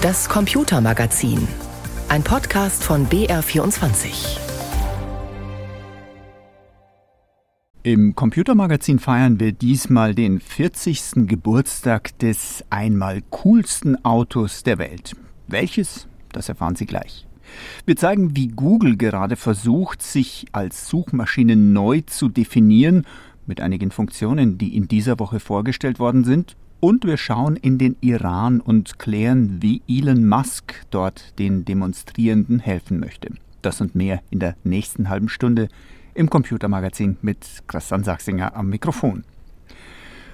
Das Computermagazin. Ein Podcast von BR24. Im Computermagazin feiern wir diesmal den 40. Geburtstag des einmal coolsten Autos der Welt. Welches? Das erfahren Sie gleich. Wir zeigen, wie Google gerade versucht, sich als Suchmaschine neu zu definieren, mit einigen Funktionen, die in dieser Woche vorgestellt worden sind. Und wir schauen in den Iran und klären, wie Elon Musk dort den Demonstrierenden helfen möchte. Das und mehr in der nächsten halben Stunde im Computermagazin mit Christian Sachsinger am Mikrofon.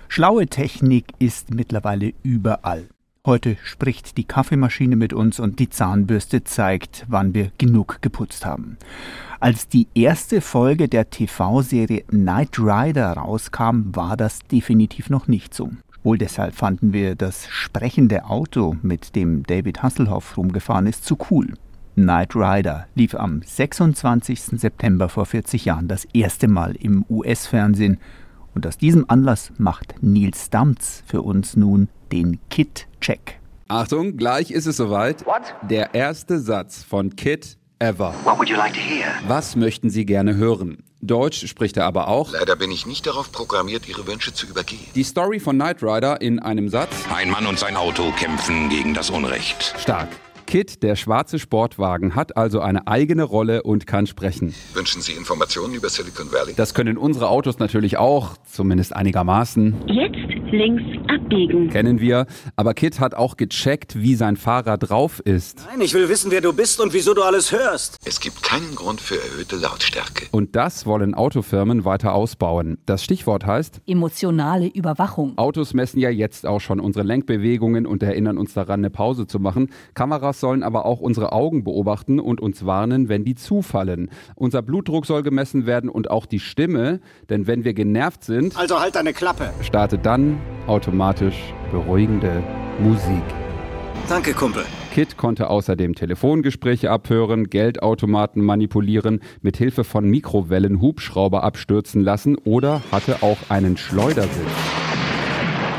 Schlaue Technik ist mittlerweile überall. Heute spricht die Kaffeemaschine mit uns und die Zahnbürste zeigt, wann wir genug geputzt haben. Als die erste Folge der TV-Serie Knight Rider rauskam, war das definitiv noch nicht so. Wohl deshalb fanden wir das sprechende Auto, mit dem David Hasselhoff rumgefahren ist, zu cool. Knight Rider lief am 26. September vor 40 Jahren das erste Mal im US-Fernsehen und aus diesem Anlass macht Nils Damz für uns nun den Kit-Check. Achtung, gleich ist es soweit. What? Der erste Satz von Kit ever. What would you like to hear? Was möchten Sie gerne hören? Deutsch spricht er aber auch. Leider bin ich nicht darauf programmiert, Ihre Wünsche zu übergehen. Die Story von Knight Rider in einem Satz. Ein Mann und sein Auto kämpfen gegen das Unrecht. Stark. Kit, der schwarze Sportwagen, hat also eine eigene Rolle und kann sprechen. Wünschen Sie Informationen über Silicon Valley? Das können unsere Autos natürlich auch, zumindest einigermaßen. Jetzt links abbiegen. Kennen wir. Aber Kit hat auch gecheckt, wie sein Fahrer drauf ist. Nein, ich will wissen, wer du bist und wieso du alles hörst. Es gibt keinen Grund für erhöhte Lautstärke. Und das wollen Autofirmen weiter ausbauen. Das Stichwort heißt, Emotionale Überwachung. Autos messen ja jetzt auch schon unsere Lenkbewegungen und erinnern uns daran, eine Pause zu machen. Kameras sollen aber auch unsere Augen beobachten und uns warnen, wenn die zufallen. Unser Blutdruck soll gemessen werden und auch die Stimme, denn wenn wir genervt sind, Also halt deine Klappe. startet dann automatisch beruhigende Musik. Danke, Kumpel. Kit konnte außerdem Telefongespräche abhören, Geldautomaten manipulieren, mit Hilfe von Mikrowellen Hubschrauber abstürzen lassen oder hatte auch einen Schleudersitz.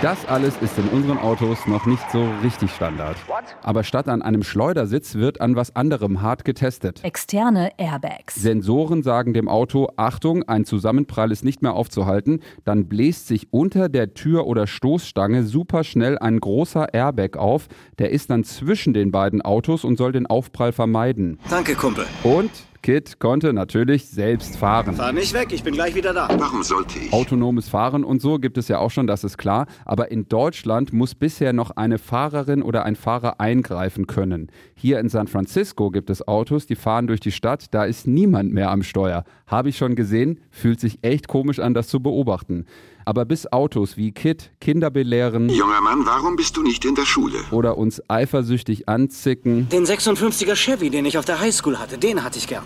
Das alles ist in unseren Autos noch nicht so richtig Standard. Aber statt an einem Schleudersitz wird an was anderem hart getestet. Externe Airbags. Sensoren sagen dem Auto, Achtung, ein Zusammenprall ist nicht mehr aufzuhalten. Dann bläst sich unter der Tür oder Stoßstange super schnell ein großer Airbag auf. Der ist dann zwischen den beiden Autos und soll den Aufprall vermeiden. Danke, Kumpel. Und Kit konnte natürlich selbst fahren. Fahr nicht weg, ich bin gleich wieder da. Warum sollte ich? Autonomes Fahren und so gibt es ja auch schon, das ist klar. Aber in Deutschland muss bisher noch eine Fahrerin oder ein Fahrer eingreifen können. Hier in San Francisco gibt es Autos, die fahren durch die Stadt, da ist niemand mehr am Steuer. Habe ich schon gesehen, fühlt sich echt komisch an, das zu beobachten. Aber bis Autos wie Kit Kinder belehren Junger Mann, warum bist du nicht in der Schule? oder uns eifersüchtig anzicken, Den 56er Chevy, den ich auf der Highschool hatte, den hatte ich gern.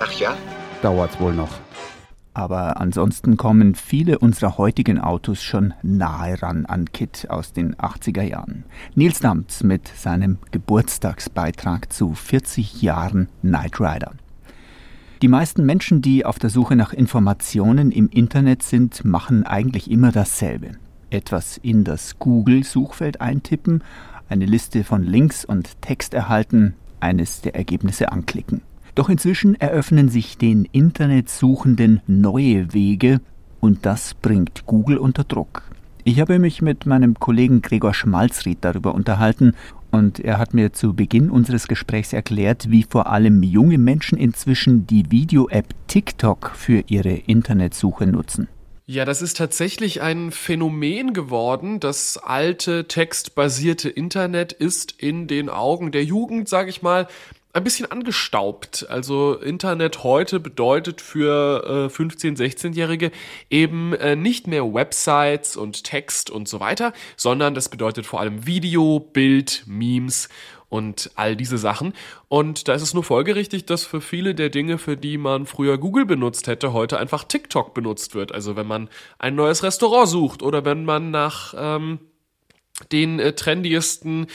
Ach ja? dauert's wohl noch. Aber ansonsten kommen viele unserer heutigen Autos schon nahe ran an Kit aus den 80er Jahren. Nils Damz mit seinem Geburtstagsbeitrag zu 40 Jahren Knight Rider. Die meisten Menschen, die auf der Suche nach Informationen im Internet sind, machen eigentlich immer dasselbe. Etwas in das Google-Suchfeld eintippen, eine Liste von Links und Text erhalten, eines der Ergebnisse anklicken. Doch inzwischen eröffnen sich den Internetsuchenden neue Wege und das bringt Google unter Druck. Ich habe mich mit meinem Kollegen Gregor Schmalzried darüber unterhalten und er hat mir zu Beginn unseres Gesprächs erklärt, wie vor allem junge Menschen inzwischen die Video-App TikTok für ihre Internetsuche nutzen. Ja, das ist tatsächlich ein Phänomen geworden. Das alte textbasierte Internet ist in den Augen der Jugend, sage ich mal, ein bisschen angestaubt. Also Internet heute bedeutet für äh, 15-, 16-Jährige eben äh, nicht mehr Websites und Text und so weiter, sondern das bedeutet vor allem Video, Bild, Memes und all diese Sachen. Und da ist es nur folgerichtig, dass für viele der Dinge, für die man früher Google benutzt hätte, heute einfach TikTok benutzt wird. Also wenn man ein neues Restaurant sucht oder wenn man nach ähm, den äh, trendiesten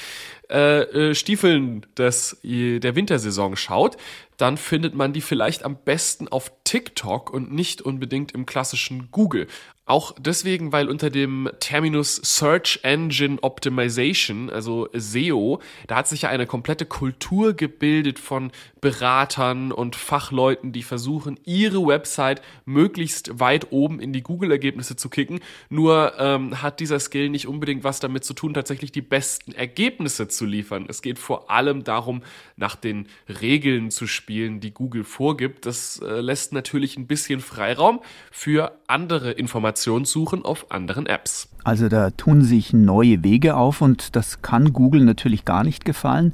äh, äh, Stiefeln des, der Wintersaison schaut, dann findet man die vielleicht am besten auf TikTok und nicht unbedingt im klassischen Google. Auch deswegen, weil unter dem Terminus Search Engine Optimization, also SEO, da hat sich ja eine komplette Kultur gebildet von Beratern und Fachleuten, die versuchen, ihre Website möglichst weit oben in die Google-Ergebnisse zu kicken. Nur ähm, hat dieser Skill nicht unbedingt was damit zu tun, tatsächlich die besten Ergebnisse zu liefern. Es geht vor allem darum, nach den Regeln zu spielen, die Google vorgibt. Das äh, lässt natürlich ein bisschen Freiraum für andere Informationssuchen auf anderen Apps. Also da tun sich neue Wege auf und das kann Google natürlich gar nicht gefallen.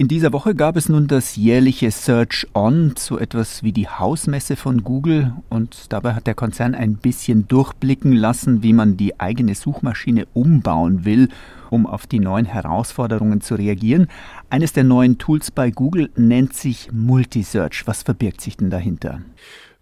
In dieser Woche gab es nun das jährliche Search On, so etwas wie die Hausmesse von Google und dabei hat der Konzern ein bisschen durchblicken lassen, wie man die eigene Suchmaschine umbauen will, um auf die neuen Herausforderungen zu reagieren. Eines der neuen Tools bei Google nennt sich Multisearch. Was verbirgt sich denn dahinter?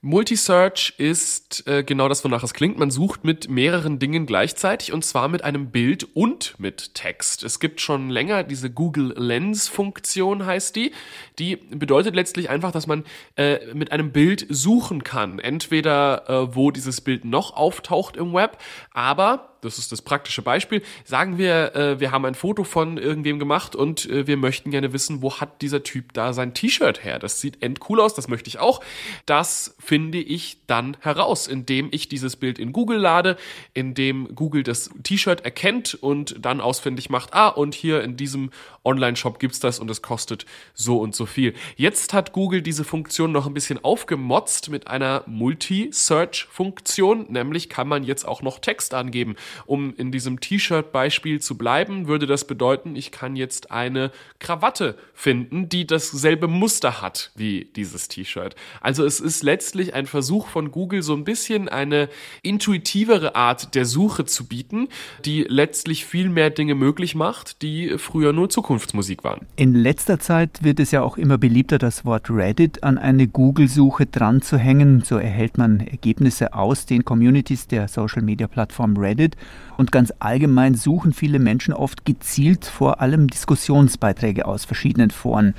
Multisearch ist äh, genau das, wonach es klingt. Man sucht mit mehreren Dingen gleichzeitig und zwar mit einem Bild und mit Text. Es gibt schon länger diese Google Lens Funktion heißt die. Die bedeutet letztlich einfach, dass man äh, mit einem Bild suchen kann. Entweder äh, wo dieses Bild noch auftaucht im Web, aber das ist das praktische Beispiel. Sagen wir, äh, wir haben ein Foto von irgendwem gemacht und äh, wir möchten gerne wissen, wo hat dieser Typ da sein T-Shirt her? Das sieht endcool aus, das möchte ich auch. Das finde ich dann heraus, indem ich dieses Bild in Google lade, indem Google das T-Shirt erkennt und dann ausfindig macht, ah, und hier in diesem Online-Shop gibt's das und es kostet so und so viel. Jetzt hat Google diese Funktion noch ein bisschen aufgemotzt mit einer Multi-Search-Funktion, nämlich kann man jetzt auch noch Text angeben. Um in diesem T-Shirt-Beispiel zu bleiben, würde das bedeuten, ich kann jetzt eine Krawatte finden, die dasselbe Muster hat wie dieses T-Shirt. Also es ist letztlich ein Versuch von Google, so ein bisschen eine intuitivere Art der Suche zu bieten, die letztlich viel mehr Dinge möglich macht, die früher nur Zukunftsmusik waren. In letzter Zeit wird es ja auch immer beliebter, das Wort Reddit an eine Google-Suche dran zu hängen. So erhält man Ergebnisse aus den Communities der Social-Media-Plattform Reddit und ganz allgemein suchen viele Menschen oft gezielt vor allem Diskussionsbeiträge aus verschiedenen Foren.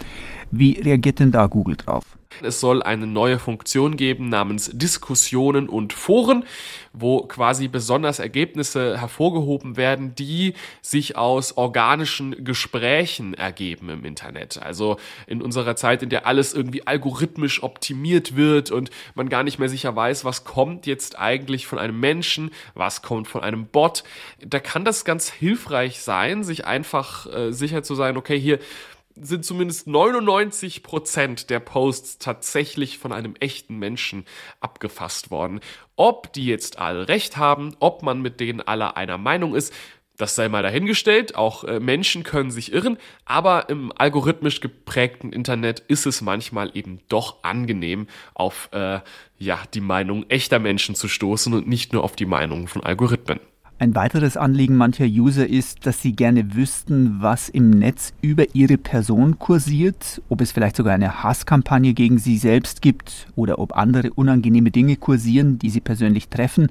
Wie reagiert denn da Google drauf? Es soll eine neue Funktion geben namens Diskussionen und Foren, wo quasi besonders Ergebnisse hervorgehoben werden, die sich aus organischen Gesprächen ergeben im Internet. Also in unserer Zeit, in der alles irgendwie algorithmisch optimiert wird und man gar nicht mehr sicher weiß, was kommt jetzt eigentlich von einem Menschen, was kommt von einem Bot, da kann das ganz hilfreich sein, sich einfach äh, sicher zu sein, okay, hier sind zumindest 99 Prozent der Posts tatsächlich von einem echten Menschen abgefasst worden. Ob die jetzt alle recht haben, ob man mit denen alle einer Meinung ist, das sei mal dahingestellt. Auch äh, Menschen können sich irren, aber im algorithmisch geprägten Internet ist es manchmal eben doch angenehm, auf äh, ja die Meinung echter Menschen zu stoßen und nicht nur auf die Meinung von Algorithmen. Ein weiteres Anliegen mancher User ist, dass sie gerne wüssten, was im Netz über ihre Person kursiert, ob es vielleicht sogar eine Hasskampagne gegen sie selbst gibt oder ob andere unangenehme Dinge kursieren, die sie persönlich treffen.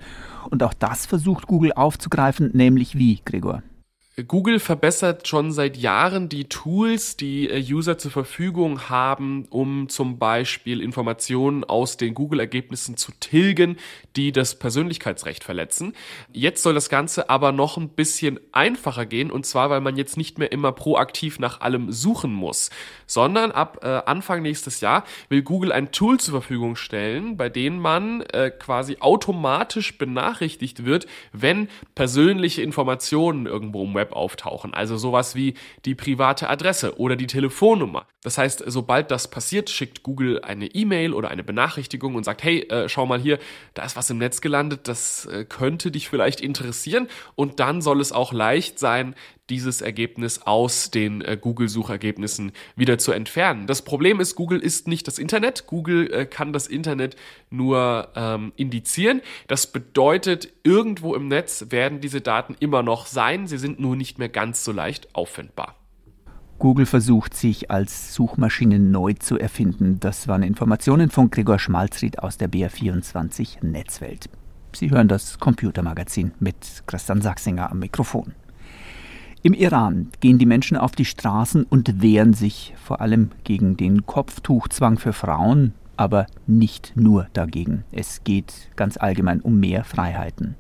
Und auch das versucht Google aufzugreifen, nämlich wie, Gregor? Google verbessert schon seit Jahren die Tools, die äh, User zur Verfügung haben, um zum Beispiel Informationen aus den Google-Ergebnissen zu tilgen, die das Persönlichkeitsrecht verletzen. Jetzt soll das Ganze aber noch ein bisschen einfacher gehen, und zwar, weil man jetzt nicht mehr immer proaktiv nach allem suchen muss, sondern ab äh, Anfang nächstes Jahr will Google ein Tool zur Verfügung stellen, bei dem man äh, quasi automatisch benachrichtigt wird, wenn persönliche Informationen irgendwo im Web auftauchen. Also sowas wie die private Adresse oder die Telefonnummer. Das heißt, sobald das passiert, schickt Google eine E-Mail oder eine Benachrichtigung und sagt, hey, äh, schau mal hier, da ist was im Netz gelandet, das äh, könnte dich vielleicht interessieren. Und dann soll es auch leicht sein, dieses Ergebnis aus den äh, Google-Suchergebnissen wieder zu entfernen. Das Problem ist, Google ist nicht das Internet. Google äh, kann das Internet nur ähm, indizieren. Das bedeutet, irgendwo im Netz werden diese Daten immer noch sein. Sie sind nur nicht mehr ganz so leicht auffindbar. Google versucht sich als Suchmaschine neu zu erfinden. Das waren Informationen von Gregor Schmalzried aus der BR24 Netzwelt. Sie hören das Computermagazin mit Christian Sachsinger am Mikrofon. Im Iran gehen die Menschen auf die Straßen und wehren sich vor allem gegen den Kopftuchzwang für Frauen, aber nicht nur dagegen. Es geht ganz allgemein um mehr Freiheiten.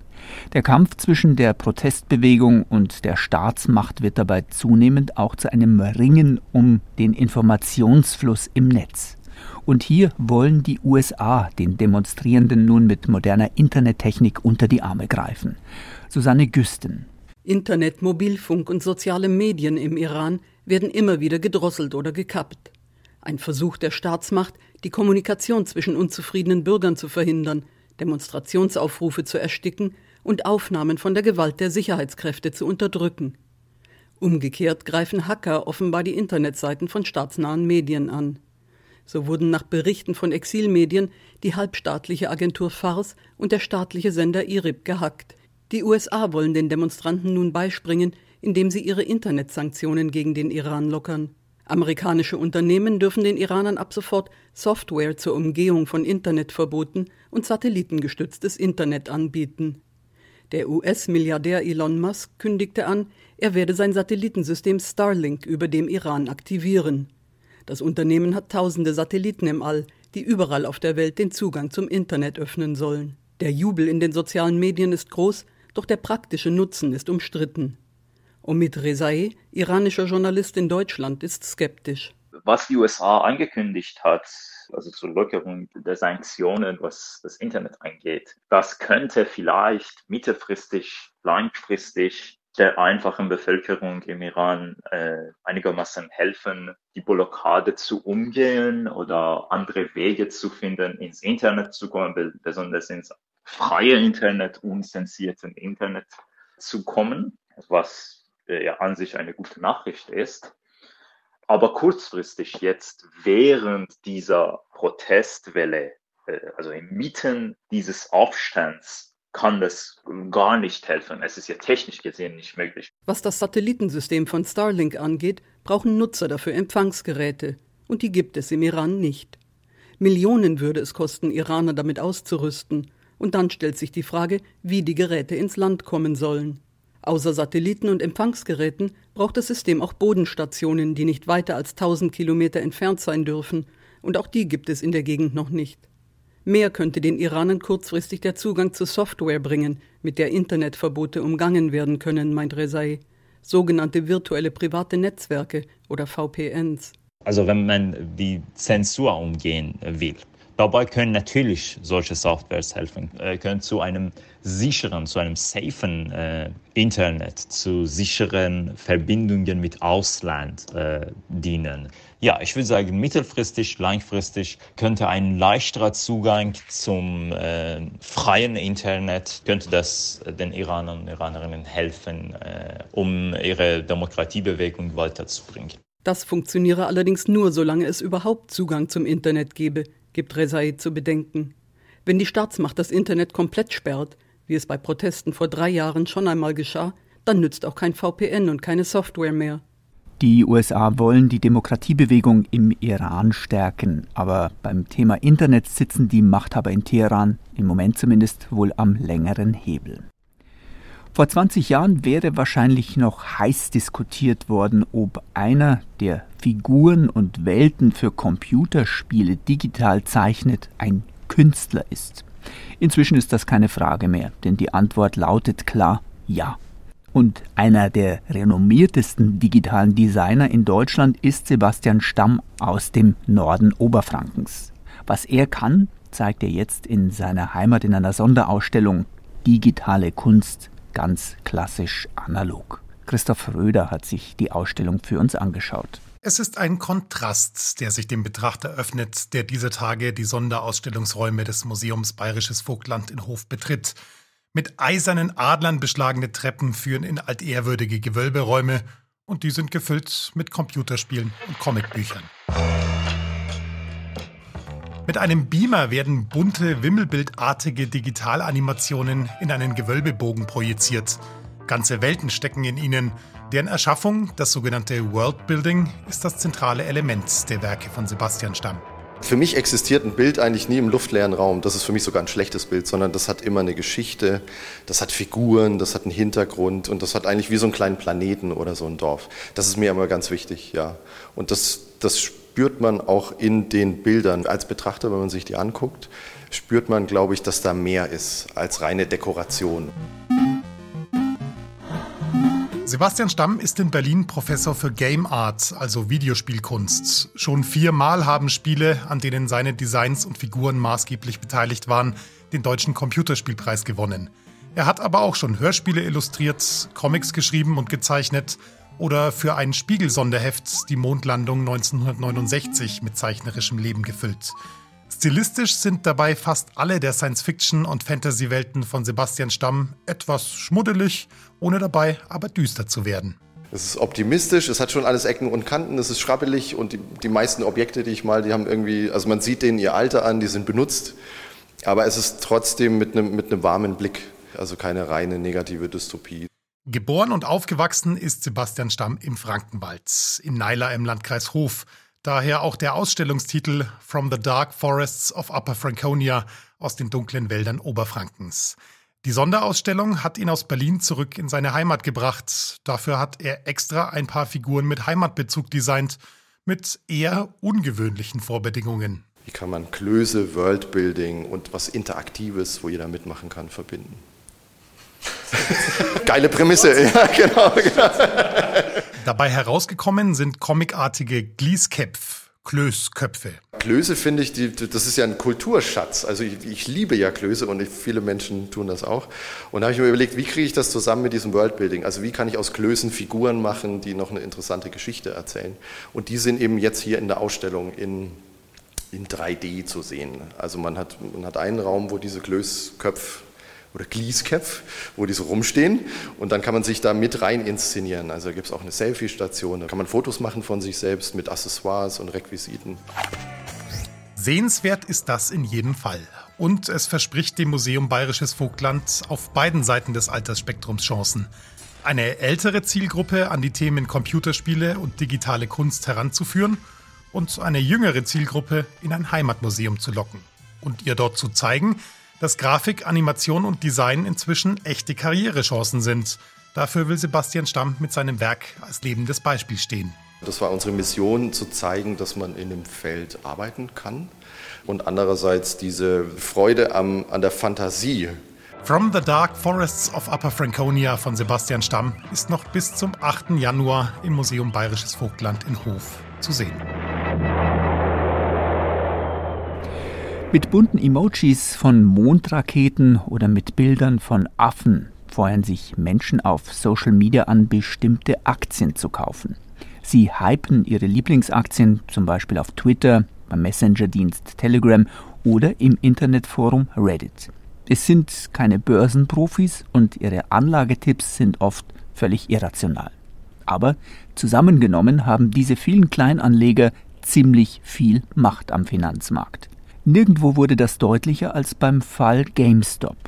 Der Kampf zwischen der Protestbewegung und der Staatsmacht wird dabei zunehmend auch zu einem Ringen um den Informationsfluss im Netz. Und hier wollen die USA den Demonstrierenden nun mit moderner Internettechnik unter die Arme greifen. Susanne Güsten. Internet, Mobilfunk und soziale Medien im Iran werden immer wieder gedrosselt oder gekappt. Ein Versuch der Staatsmacht, die Kommunikation zwischen unzufriedenen Bürgern zu verhindern, Demonstrationsaufrufe zu ersticken und Aufnahmen von der Gewalt der Sicherheitskräfte zu unterdrücken. Umgekehrt greifen Hacker offenbar die Internetseiten von staatsnahen Medien an. So wurden nach Berichten von Exilmedien die halbstaatliche Agentur FARS und der staatliche Sender IRIB gehackt. Die USA wollen den Demonstranten nun beispringen, indem sie ihre Internetsanktionen gegen den Iran lockern. Amerikanische Unternehmen dürfen den Iranern ab sofort Software zur Umgehung von Internetverboten und satellitengestütztes Internet anbieten. Der US-Milliardär Elon Musk kündigte an, er werde sein Satellitensystem Starlink über dem Iran aktivieren. Das Unternehmen hat tausende Satelliten im All, die überall auf der Welt den Zugang zum Internet öffnen sollen. Der Jubel in den sozialen Medien ist groß, doch der praktische Nutzen ist umstritten. Omid Rezaei, iranischer Journalist in Deutschland, ist skeptisch. Was die USA angekündigt hat, also zur Lockerung der Sanktionen, was das Internet angeht, das könnte vielleicht mittelfristig, langfristig der einfachen Bevölkerung im Iran äh, einigermaßen helfen, die Blockade zu umgehen oder andere Wege zu finden, ins Internet zu kommen, besonders ins freie Internet, unzensierten Internet zu kommen, was äh, ja an sich eine gute Nachricht ist. Aber kurzfristig jetzt während dieser Protestwelle, äh, also inmitten dieses Aufstands, kann das gar nicht helfen. Es ist ja technisch gesehen nicht möglich. Was das Satellitensystem von Starlink angeht, brauchen Nutzer dafür Empfangsgeräte. Und die gibt es im Iran nicht. Millionen würde es kosten, Iraner damit auszurüsten. Und dann stellt sich die Frage, wie die Geräte ins Land kommen sollen. Außer Satelliten und Empfangsgeräten braucht das System auch Bodenstationen, die nicht weiter als 1000 Kilometer entfernt sein dürfen, und auch die gibt es in der Gegend noch nicht. Mehr könnte den Iranern kurzfristig der Zugang zu Software bringen, mit der Internetverbote umgangen werden können, meint Rezai. Sogenannte virtuelle private Netzwerke oder VPNs. Also wenn man die Zensur umgehen will, Dabei können natürlich solche Softwares helfen, äh, können zu einem sicheren, zu einem safen äh, Internet, zu sicheren Verbindungen mit Ausland äh, dienen. Ja, ich würde sagen, mittelfristig, langfristig könnte ein leichterer Zugang zum äh, freien Internet, könnte das den Iranern und Iranerinnen helfen, äh, um ihre Demokratiebewegung weiterzubringen. Das funktioniere allerdings nur, solange es überhaupt Zugang zum Internet gebe gibt Rezai zu bedenken. Wenn die Staatsmacht das Internet komplett sperrt, wie es bei Protesten vor drei Jahren schon einmal geschah, dann nützt auch kein VPN und keine Software mehr. Die USA wollen die Demokratiebewegung im Iran stärken, aber beim Thema Internet sitzen die Machthaber in Teheran im Moment zumindest wohl am längeren Hebel. Vor 20 Jahren wäre wahrscheinlich noch heiß diskutiert worden, ob einer, der Figuren und Welten für Computerspiele digital zeichnet, ein Künstler ist. Inzwischen ist das keine Frage mehr, denn die Antwort lautet klar ja. Und einer der renommiertesten digitalen Designer in Deutschland ist Sebastian Stamm aus dem Norden Oberfrankens. Was er kann, zeigt er jetzt in seiner Heimat in einer Sonderausstellung Digitale Kunst ganz klassisch analog. Christoph Röder hat sich die Ausstellung für uns angeschaut. Es ist ein Kontrast, der sich dem Betrachter öffnet, der diese Tage die Sonderausstellungsräume des Museums Bayerisches Vogtland in Hof betritt. Mit eisernen Adlern beschlagene Treppen führen in altehrwürdige Gewölberäume und die sind gefüllt mit Computerspielen und Comicbüchern. Mit einem Beamer werden bunte, wimmelbildartige Digitalanimationen in einen Gewölbebogen projiziert. Ganze Welten stecken in ihnen. Deren Erschaffung, das sogenannte Worldbuilding, ist das zentrale Element der Werke von Sebastian Stamm. Für mich existiert ein Bild eigentlich nie im luftleeren Raum. Das ist für mich sogar ein schlechtes Bild, sondern das hat immer eine Geschichte, das hat Figuren, das hat einen Hintergrund und das hat eigentlich wie so einen kleinen Planeten oder so ein Dorf. Das ist mir immer ganz wichtig, ja. Und das, das spürt man auch in den Bildern. Als Betrachter, wenn man sich die anguckt, spürt man, glaube ich, dass da mehr ist als reine Dekoration. Sebastian Stamm ist in Berlin Professor für Game Art, also Videospielkunst. Schon viermal haben Spiele, an denen seine Designs und Figuren maßgeblich beteiligt waren, den Deutschen Computerspielpreis gewonnen. Er hat aber auch schon Hörspiele illustriert, Comics geschrieben und gezeichnet oder für ein Spiegel-Sonderheft die Mondlandung 1969 mit zeichnerischem Leben gefüllt. Stilistisch sind dabei fast alle der Science-Fiction- und Fantasy-Welten von Sebastian Stamm etwas schmuddelig, ohne dabei aber düster zu werden. Es ist optimistisch, es hat schon alles Ecken und Kanten, es ist schrabbelig und die, die meisten Objekte, die ich mal, die haben irgendwie, also man sieht denen ihr Alter an, die sind benutzt, aber es ist trotzdem mit einem, mit einem warmen Blick, also keine reine negative Dystopie. Geboren und aufgewachsen ist Sebastian Stamm im Frankenwald, in Naila im Landkreis Hof. Daher auch der Ausstellungstitel From the Dark Forests of Upper Franconia aus den dunklen Wäldern Oberfrankens. Die Sonderausstellung hat ihn aus Berlin zurück in seine Heimat gebracht. Dafür hat er extra ein paar Figuren mit Heimatbezug designt, mit eher ungewöhnlichen Vorbedingungen. Wie kann man Klöße, Worldbuilding und was Interaktives, wo jeder mitmachen kann, verbinden? Geile Prämisse, ja, genau. genau. Dabei herausgekommen sind comicartige Gliesköpf, Klößköpfe. Klöße finde ich, die, das ist ja ein Kulturschatz. Also ich, ich liebe ja Klöße und ich, viele Menschen tun das auch. Und da habe ich mir überlegt, wie kriege ich das zusammen mit diesem Worldbuilding? Also wie kann ich aus Klößen Figuren machen, die noch eine interessante Geschichte erzählen? Und die sind eben jetzt hier in der Ausstellung in, in 3D zu sehen. Also man hat, man hat einen Raum, wo diese Klößköpfe oder Gliesköpf, wo die so rumstehen und dann kann man sich da mit rein inszenieren. Also gibt es auch eine Selfie-Station, da kann man Fotos machen von sich selbst mit Accessoires und Requisiten. Sehenswert ist das in jedem Fall. Und es verspricht dem Museum Bayerisches Vogtland auf beiden Seiten des Altersspektrums Chancen. Eine ältere Zielgruppe an die Themen Computerspiele und digitale Kunst heranzuführen und eine jüngere Zielgruppe in ein Heimatmuseum zu locken und ihr dort zu zeigen, dass Grafik, Animation und Design inzwischen echte Karrierechancen sind. Dafür will Sebastian Stamm mit seinem Werk als lebendes Beispiel stehen. Das war unsere Mission, zu zeigen, dass man in dem Feld arbeiten kann und andererseits diese Freude am, an der Fantasie. From the Dark Forests of Upper Franconia von Sebastian Stamm ist noch bis zum 8. Januar im Museum Bayerisches Vogtland in Hof zu sehen. Mit bunten Emojis von Mondraketen oder mit Bildern von Affen feuern sich Menschen auf Social Media an, bestimmte Aktien zu kaufen. Sie hypen ihre Lieblingsaktien zum Beispiel auf Twitter, beim Messenger-Dienst Telegram oder im Internetforum Reddit. Es sind keine Börsenprofis und ihre Anlagetipps sind oft völlig irrational. Aber zusammengenommen haben diese vielen Kleinanleger ziemlich viel Macht am Finanzmarkt. Nirgendwo wurde das deutlicher als beim Fall GameStop.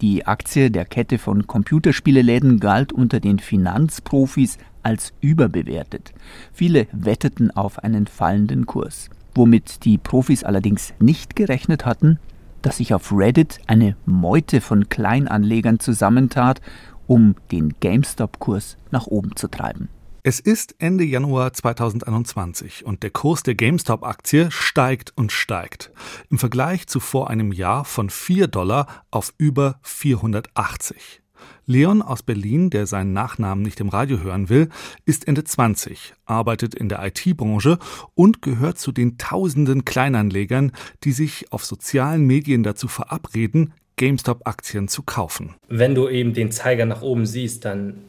Die Aktie der Kette von Computerspieleläden galt unter den Finanzprofis als überbewertet. Viele wetteten auf einen fallenden Kurs. Womit die Profis allerdings nicht gerechnet hatten, dass sich auf Reddit eine Meute von Kleinanlegern zusammentat, um den GameStop-Kurs nach oben zu treiben. Es ist Ende Januar 2021 und der Kurs der GameStop-Aktie steigt und steigt. Im Vergleich zu vor einem Jahr von 4 Dollar auf über 480. Leon aus Berlin, der seinen Nachnamen nicht im Radio hören will, ist Ende 20, arbeitet in der IT-Branche und gehört zu den tausenden Kleinanlegern, die sich auf sozialen Medien dazu verabreden, GameStop-Aktien zu kaufen. Wenn du eben den Zeiger nach oben siehst, dann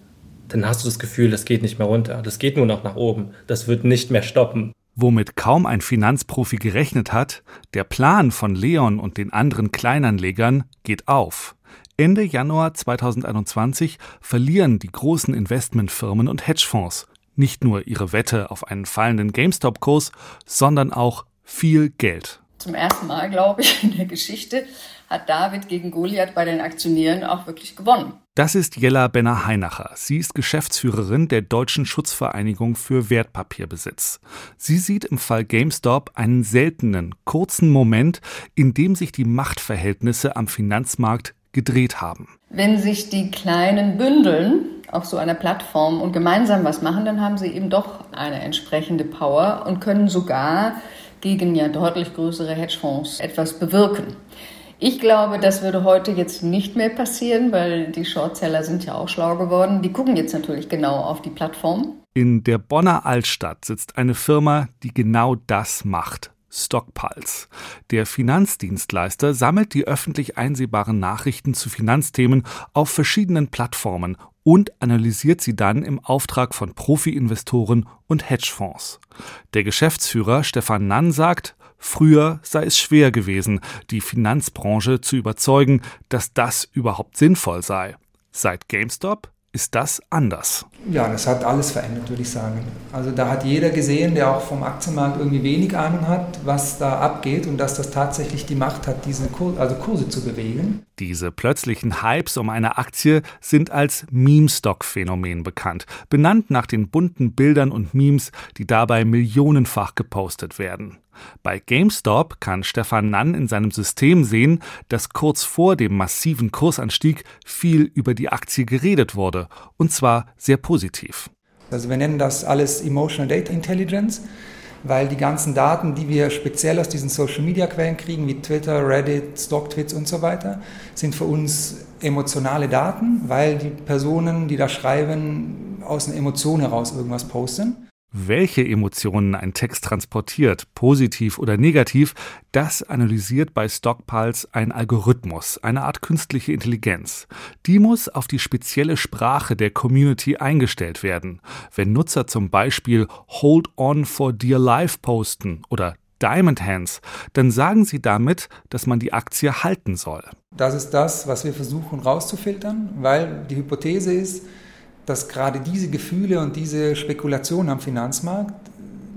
dann hast du das Gefühl, das geht nicht mehr runter. Das geht nur noch nach oben. Das wird nicht mehr stoppen. Womit kaum ein Finanzprofi gerechnet hat, der Plan von Leon und den anderen Kleinanlegern geht auf. Ende Januar 2021 verlieren die großen Investmentfirmen und Hedgefonds nicht nur ihre Wette auf einen fallenden GameStop-Kurs, sondern auch viel Geld. Zum ersten Mal, glaube ich, in der Geschichte hat David gegen Goliath bei den Aktionären auch wirklich gewonnen. Das ist Jella Benner-Heinacher. Sie ist Geschäftsführerin der Deutschen Schutzvereinigung für Wertpapierbesitz. Sie sieht im Fall GameStop einen seltenen, kurzen Moment, in dem sich die Machtverhältnisse am Finanzmarkt gedreht haben. Wenn sich die Kleinen bündeln auf so einer Plattform und gemeinsam was machen, dann haben sie eben doch eine entsprechende Power und können sogar gegen ja deutlich größere Hedgefonds etwas bewirken. Ich glaube, das würde heute jetzt nicht mehr passieren, weil die Shortseller sind ja auch schlau geworden. Die gucken jetzt natürlich genau auf die Plattform. In der Bonner Altstadt sitzt eine Firma, die genau das macht. Stockpulse. Der Finanzdienstleister sammelt die öffentlich einsehbaren Nachrichten zu Finanzthemen auf verschiedenen Plattformen und analysiert sie dann im Auftrag von Profi-Investoren und Hedgefonds. Der Geschäftsführer Stefan Nann sagt, früher sei es schwer gewesen, die Finanzbranche zu überzeugen, dass das überhaupt sinnvoll sei. Seit GameStop ist das anders. Ja, das hat alles verändert, würde ich sagen. Also da hat jeder gesehen, der auch vom Aktienmarkt irgendwie wenig Ahnung hat, was da abgeht und dass das tatsächlich die Macht hat, diese Kur also Kurse zu bewegen. Diese plötzlichen Hypes um eine Aktie sind als Meme-Stock-Phänomen bekannt, benannt nach den bunten Bildern und Memes, die dabei millionenfach gepostet werden. Bei GameStop kann Stefan Nann in seinem System sehen, dass kurz vor dem massiven Kursanstieg viel über die Aktie geredet wurde, und zwar sehr positiv. Also wir nennen das alles Emotional Data Intelligence, weil die ganzen Daten, die wir speziell aus diesen Social-Media-Quellen kriegen, wie Twitter, Reddit, Stocktwits und so weiter, sind für uns emotionale Daten, weil die Personen, die da schreiben, aus einer Emotion heraus irgendwas posten. Welche Emotionen ein Text transportiert, positiv oder negativ, das analysiert bei Stockpulse ein Algorithmus, eine Art künstliche Intelligenz. Die muss auf die spezielle Sprache der Community eingestellt werden. Wenn Nutzer zum Beispiel Hold on for dear life posten oder Diamond Hands, dann sagen sie damit, dass man die Aktie halten soll. Das ist das, was wir versuchen rauszufiltern, weil die Hypothese ist, dass gerade diese Gefühle und diese Spekulationen am Finanzmarkt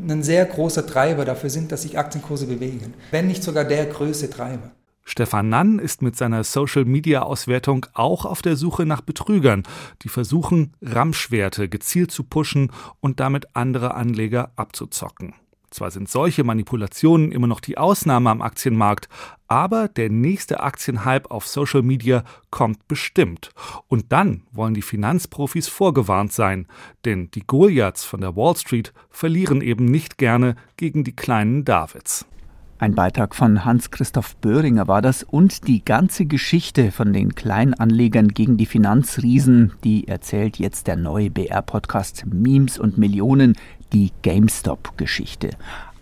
ein sehr großer Treiber dafür sind, dass sich Aktienkurse bewegen, wenn nicht sogar der größte Treiber. Stefan Nann ist mit seiner Social-Media-Auswertung auch auf der Suche nach Betrügern, die versuchen, Ramschwerte gezielt zu pushen und damit andere Anleger abzuzocken. Zwar sind solche Manipulationen immer noch die Ausnahme am Aktienmarkt, aber der nächste Aktienhype auf Social Media kommt bestimmt. Und dann wollen die Finanzprofis vorgewarnt sein, denn die Goliaths von der Wall Street verlieren eben nicht gerne gegen die kleinen Davids. Ein Beitrag von Hans-Christoph Böhringer war das und die ganze Geschichte von den Kleinanlegern gegen die Finanzriesen, die erzählt jetzt der neue BR-Podcast Memes und Millionen, die GameStop-Geschichte.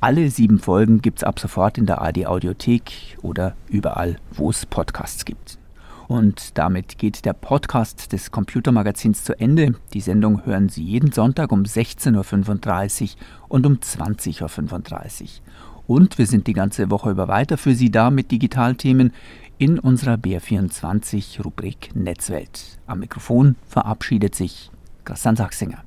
Alle sieben Folgen gibt's ab sofort in der AD Audiothek oder überall, wo es Podcasts gibt. Und damit geht der Podcast des Computermagazins zu Ende. Die Sendung hören Sie jeden Sonntag um 16.35 Uhr und um 20.35 Uhr. Und wir sind die ganze Woche über weiter für Sie da mit Digitalthemen in unserer BR24 Rubrik Netzwelt. Am Mikrofon verabschiedet sich Christian Sachsinger.